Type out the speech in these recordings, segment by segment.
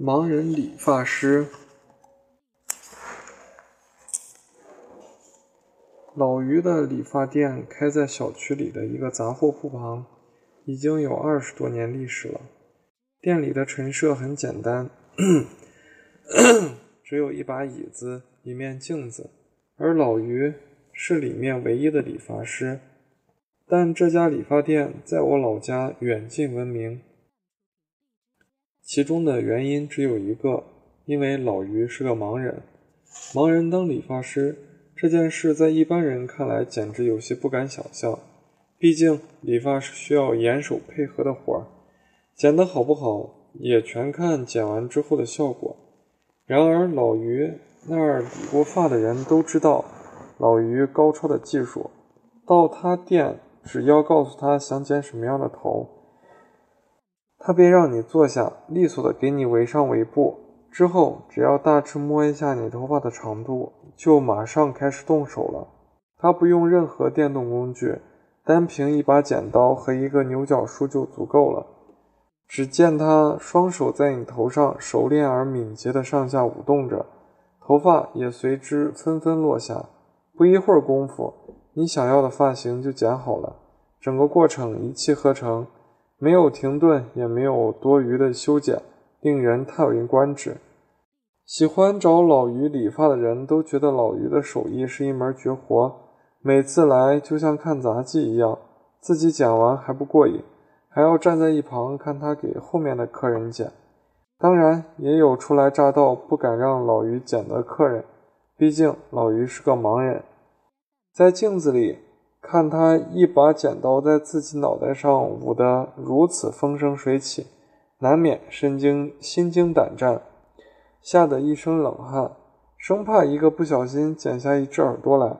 盲人理发师。老于的理发店开在小区里的一个杂货铺旁，已经有二十多年历史了。店里的陈设很简单，只有一把椅子、一面镜子，而老于是里面唯一的理发师。但这家理发店在我老家远近闻名，其中的原因只有一个，因为老于是个盲人。盲人当理发师这件事，在一般人看来简直有些不敢想象。毕竟理发是需要严手配合的活儿，剪得好不好也全看剪完之后的效果。然而老于那儿理过发的人都知道老于高超的技术，到他店。只要告诉他想剪什么样的头，他便让你坐下，利索的给你围上围布。之后，只要大致摸一下你头发的长度，就马上开始动手了。他不用任何电动工具，单凭一把剪刀和一个牛角梳就足够了。只见他双手在你头上熟练而敏捷的上下舞动着，头发也随之纷纷落下。不一会儿功夫。你想要的发型就剪好了，整个过程一气呵成，没有停顿，也没有多余的修剪，令人叹为观止。喜欢找老于理发的人都觉得老于的手艺是一门绝活，每次来就像看杂技一样，自己剪完还不过瘾，还要站在一旁看他给后面的客人剪。当然，也有初来乍到不敢让老于剪的客人，毕竟老于是个盲人。在镜子里看他一把剪刀在自己脑袋上舞得如此风生水起，难免神经心惊胆战，吓得一身冷汗，生怕一个不小心剪下一只耳朵来。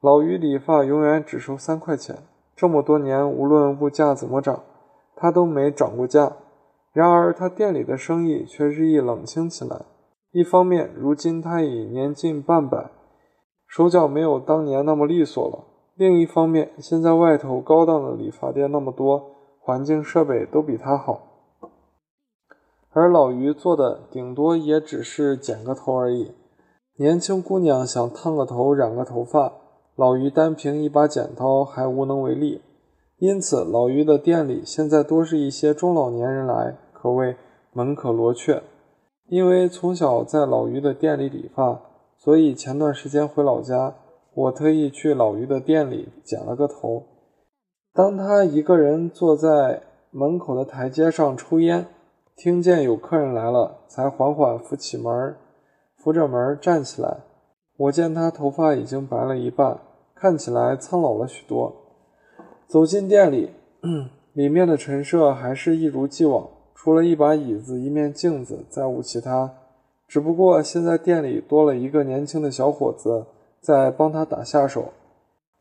老于理发永远只收三块钱，这么多年无论物价怎么涨，他都没涨过价。然而他店里的生意却日益冷清起来。一方面，如今他已年近半百。手脚没有当年那么利索了。另一方面，现在外头高档的理发店那么多，环境设备都比他好，而老于做的顶多也只是剪个头而已。年轻姑娘想烫个头、染个头发，老于单凭一把剪刀还无能为力。因此，老于的店里现在多是一些中老年人来，可谓门可罗雀。因为从小在老于的店里理发。所以前段时间回老家，我特意去老于的店里剪了个头。当他一个人坐在门口的台阶上抽烟，听见有客人来了，才缓缓扶起门，扶着门站起来。我见他头发已经白了一半，看起来苍老了许多。走进店里，里面的陈设还是一如既往，除了一把椅子、一面镜子，再无其他。只不过现在店里多了一个年轻的小伙子在帮他打下手。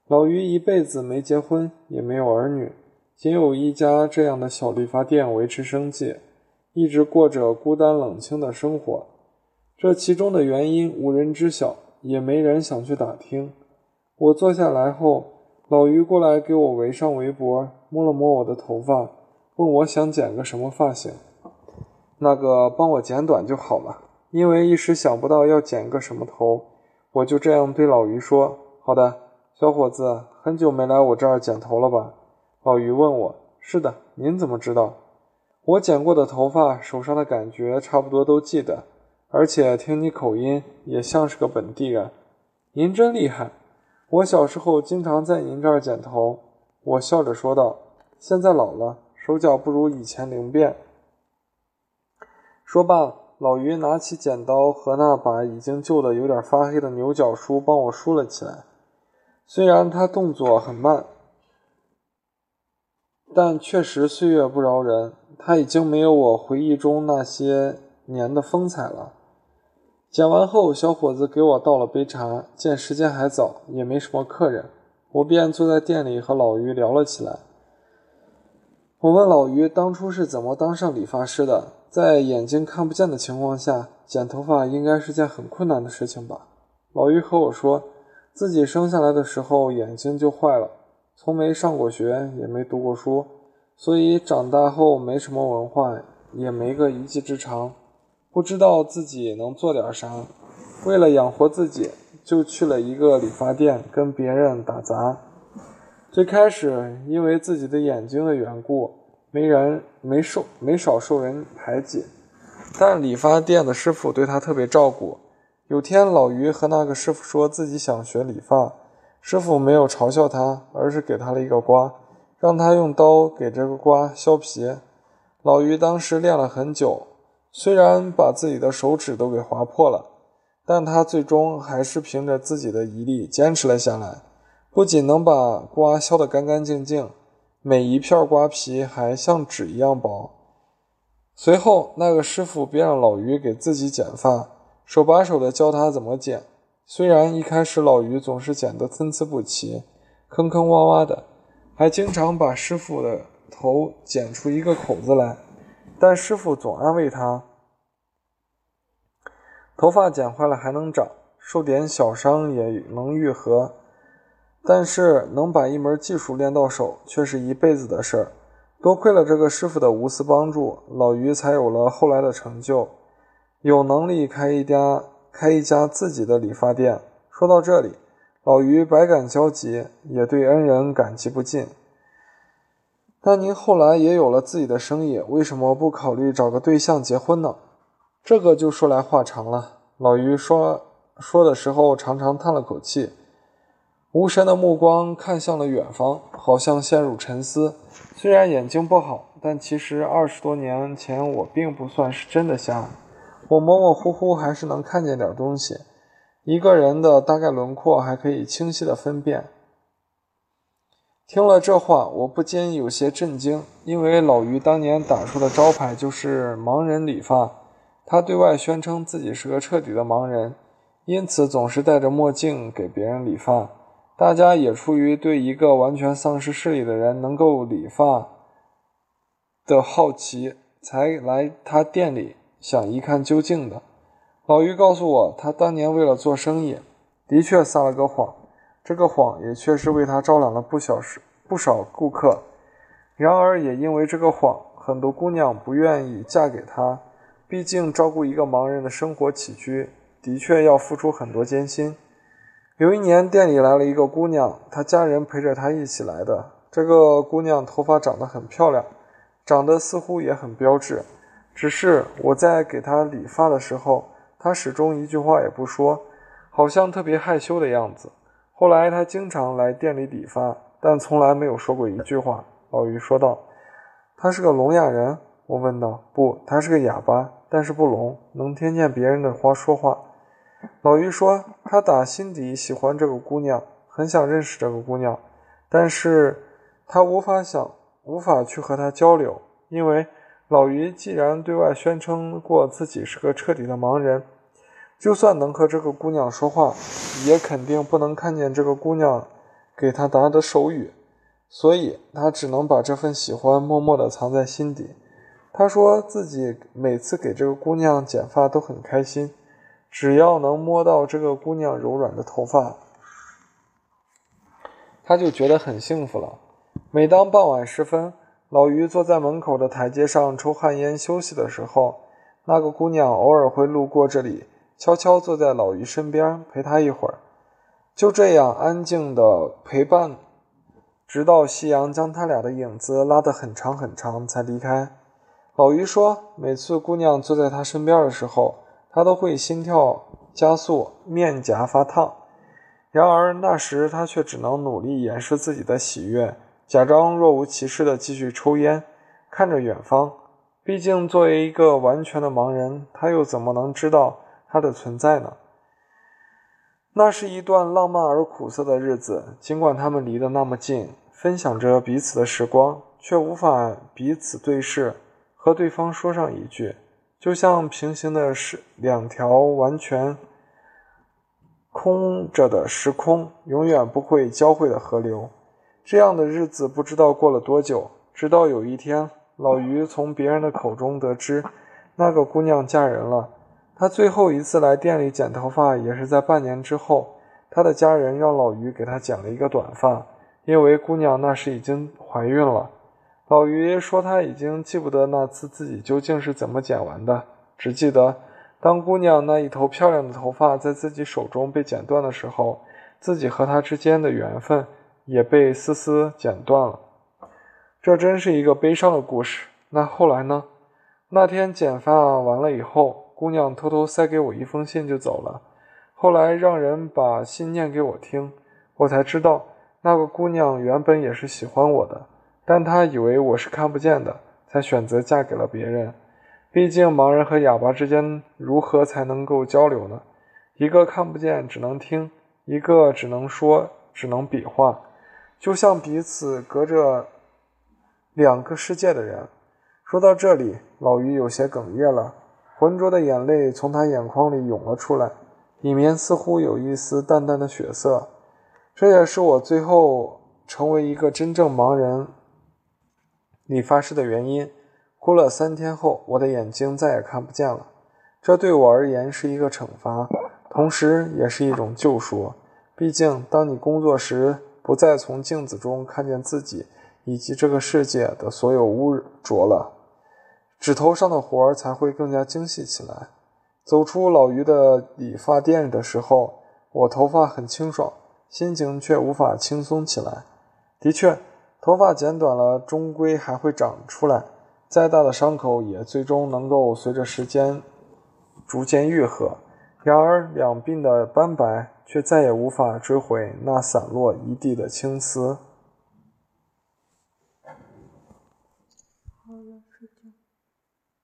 老于一辈子没结婚，也没有儿女，仅有一家这样的小理发店维持生计，一直过着孤单冷清的生活。这其中的原因无人知晓，也没人想去打听。我坐下来后，老于过来给我围上围脖，摸了摸我的头发，问我想剪个什么发型。那个，帮我剪短就好了。因为一时想不到要剪个什么头，我就这样对老于说：“好的，小伙子，很久没来我这儿剪头了吧？”老于问我：“是的，您怎么知道？我剪过的头发，手上的感觉差不多都记得，而且听你口音也像是个本地人。您真厉害！我小时候经常在您这儿剪头。”我笑着说道：“现在老了，手脚不如以前灵便。”说罢。老于拿起剪刀和那把已经旧的有点发黑的牛角梳，帮我梳了起来。虽然他动作很慢，但确实岁月不饶人。他已经没有我回忆中那些年的风采了。剪完后，小伙子给我倒了杯茶。见时间还早，也没什么客人，我便坐在店里和老于聊了起来。我问老于当初是怎么当上理发师的。在眼睛看不见的情况下剪头发应该是件很困难的事情吧？老于和我说，自己生下来的时候眼睛就坏了，从没上过学，也没读过书，所以长大后没什么文化，也没个一技之长。不知道自己能做点啥，为了养活自己，就去了一个理发店跟别人打杂。最开始因为自己的眼睛的缘故，没人没受没少受人排挤，但理发店的师傅对他特别照顾。有天，老于和那个师傅说自己想学理发，师傅没有嘲笑他，而是给他了一个瓜，让他用刀给这个瓜削皮。老于当时练了很久。虽然把自己的手指都给划破了，但他最终还是凭着自己的毅力坚持了下来。不仅能把瓜削得干干净净，每一片瓜皮还像纸一样薄。随后，那个师傅便让老于给自己剪发，手把手地教他怎么剪。虽然一开始老于总是剪得参差不齐、坑坑洼洼的，还经常把师傅的头剪出一个口子来。但师傅总安慰他：“头发剪坏了还能长，受点小伤也能愈合。但是能把一门技术练到手，却是一辈子的事儿。多亏了这个师傅的无私帮助，老于才有了后来的成就，有能力开一家开一家自己的理发店。”说到这里，老于百感交集，也对恩人感激不尽。但您后来也有了自己的生意，为什么不考虑找个对象结婚呢？这个就说来话长了。老于说说的时候，常常叹了口气，无神的目光看向了远方，好像陷入沉思。虽然眼睛不好，但其实二十多年前我并不算是真的瞎，我模模糊糊还是能看见点东西，一个人的大概轮廓还可以清晰的分辨。听了这话，我不禁有些震惊，因为老于当年打出的招牌就是“盲人理发”，他对外宣称自己是个彻底的盲人，因此总是戴着墨镜给别人理发。大家也出于对一个完全丧失视力的人能够理发的好奇，才来他店里想一看究竟的。老于告诉我，他当年为了做生意，的确撒了个谎。这个谎也确实为他招揽了不小时不少顾客，然而也因为这个谎，很多姑娘不愿意嫁给他。毕竟照顾一个盲人的生活起居，的确要付出很多艰辛。有一年店里来了一个姑娘，她家人陪着她一起来的。这个姑娘头发长得很漂亮，长得似乎也很标致。只是我在给她理发的时候，她始终一句话也不说，好像特别害羞的样子。后来她经常来店里理发，但从来没有说过一句话。老于说道：“他是个聋哑人。”我问道：“不，他是个哑巴，但是不聋，能听见别人的话说话。”老于说：“他打心底喜欢这个姑娘，很想认识这个姑娘，但是他无法想，无法去和她交流，因为老于既然对外宣称过自己是个彻底的盲人。”就算能和这个姑娘说话，也肯定不能看见这个姑娘给他答的手语，所以他只能把这份喜欢默默地藏在心底。他说自己每次给这个姑娘剪发都很开心，只要能摸到这个姑娘柔软的头发，他就觉得很幸福了。每当傍晚时分，老于坐在门口的台阶上抽旱烟休息的时候，那个姑娘偶尔会路过这里。悄悄坐在老于身边陪他一会儿，就这样安静的陪伴，直到夕阳将他俩的影子拉得很长很长才离开。老于说，每次姑娘坐在他身边的时候，他都会心跳加速，面颊发烫。然而那时他却只能努力掩饰自己的喜悦，假装若无其事的继续抽烟，看着远方。毕竟作为一个完全的盲人，他又怎么能知道？他的存在呢？那是一段浪漫而苦涩的日子。尽管他们离得那么近，分享着彼此的时光，却无法彼此对视，和对方说上一句，就像平行的是两条完全空着的时空，永远不会交汇的河流。这样的日子不知道过了多久，直到有一天，老于从别人的口中得知，那个姑娘嫁人了。他最后一次来店里剪头发，也是在半年之后。他的家人让老于给他剪了一个短发，因为姑娘那时已经怀孕了。老于说他已经记不得那次自己究竟是怎么剪完的，只记得，当姑娘那一头漂亮的头发在自己手中被剪断的时候，自己和她之间的缘分也被丝丝剪断了。这真是一个悲伤的故事。那后来呢？那天剪发完了以后，姑娘偷偷塞给我一封信就走了。后来让人把信念给我听，我才知道那个姑娘原本也是喜欢我的，但她以为我是看不见的，才选择嫁给了别人。毕竟盲人和哑巴之间如何才能够交流呢？一个看不见只能听，一个只能说只能比划，就像彼此隔着两个世界的人。说到这里，老于有些哽咽了，浑浊的眼泪从他眼眶里涌了出来，里面似乎有一丝淡淡的血色。这也是我最后成为一个真正盲人理发师的原因。哭了三天后，我的眼睛再也看不见了。这对我而言是一个惩罚，同时也是一种救赎。毕竟，当你工作时，不再从镜子中看见自己以及这个世界的所有污浊了。指头上的活儿才会更加精细起来。走出老于的理发店的时候，我头发很清爽，心情却无法轻松起来。的确，头发剪短了，终归还会长出来，再大的伤口也最终能够随着时间逐渐愈合。然而，两鬓的斑白却再也无法追回那散落一地的青丝。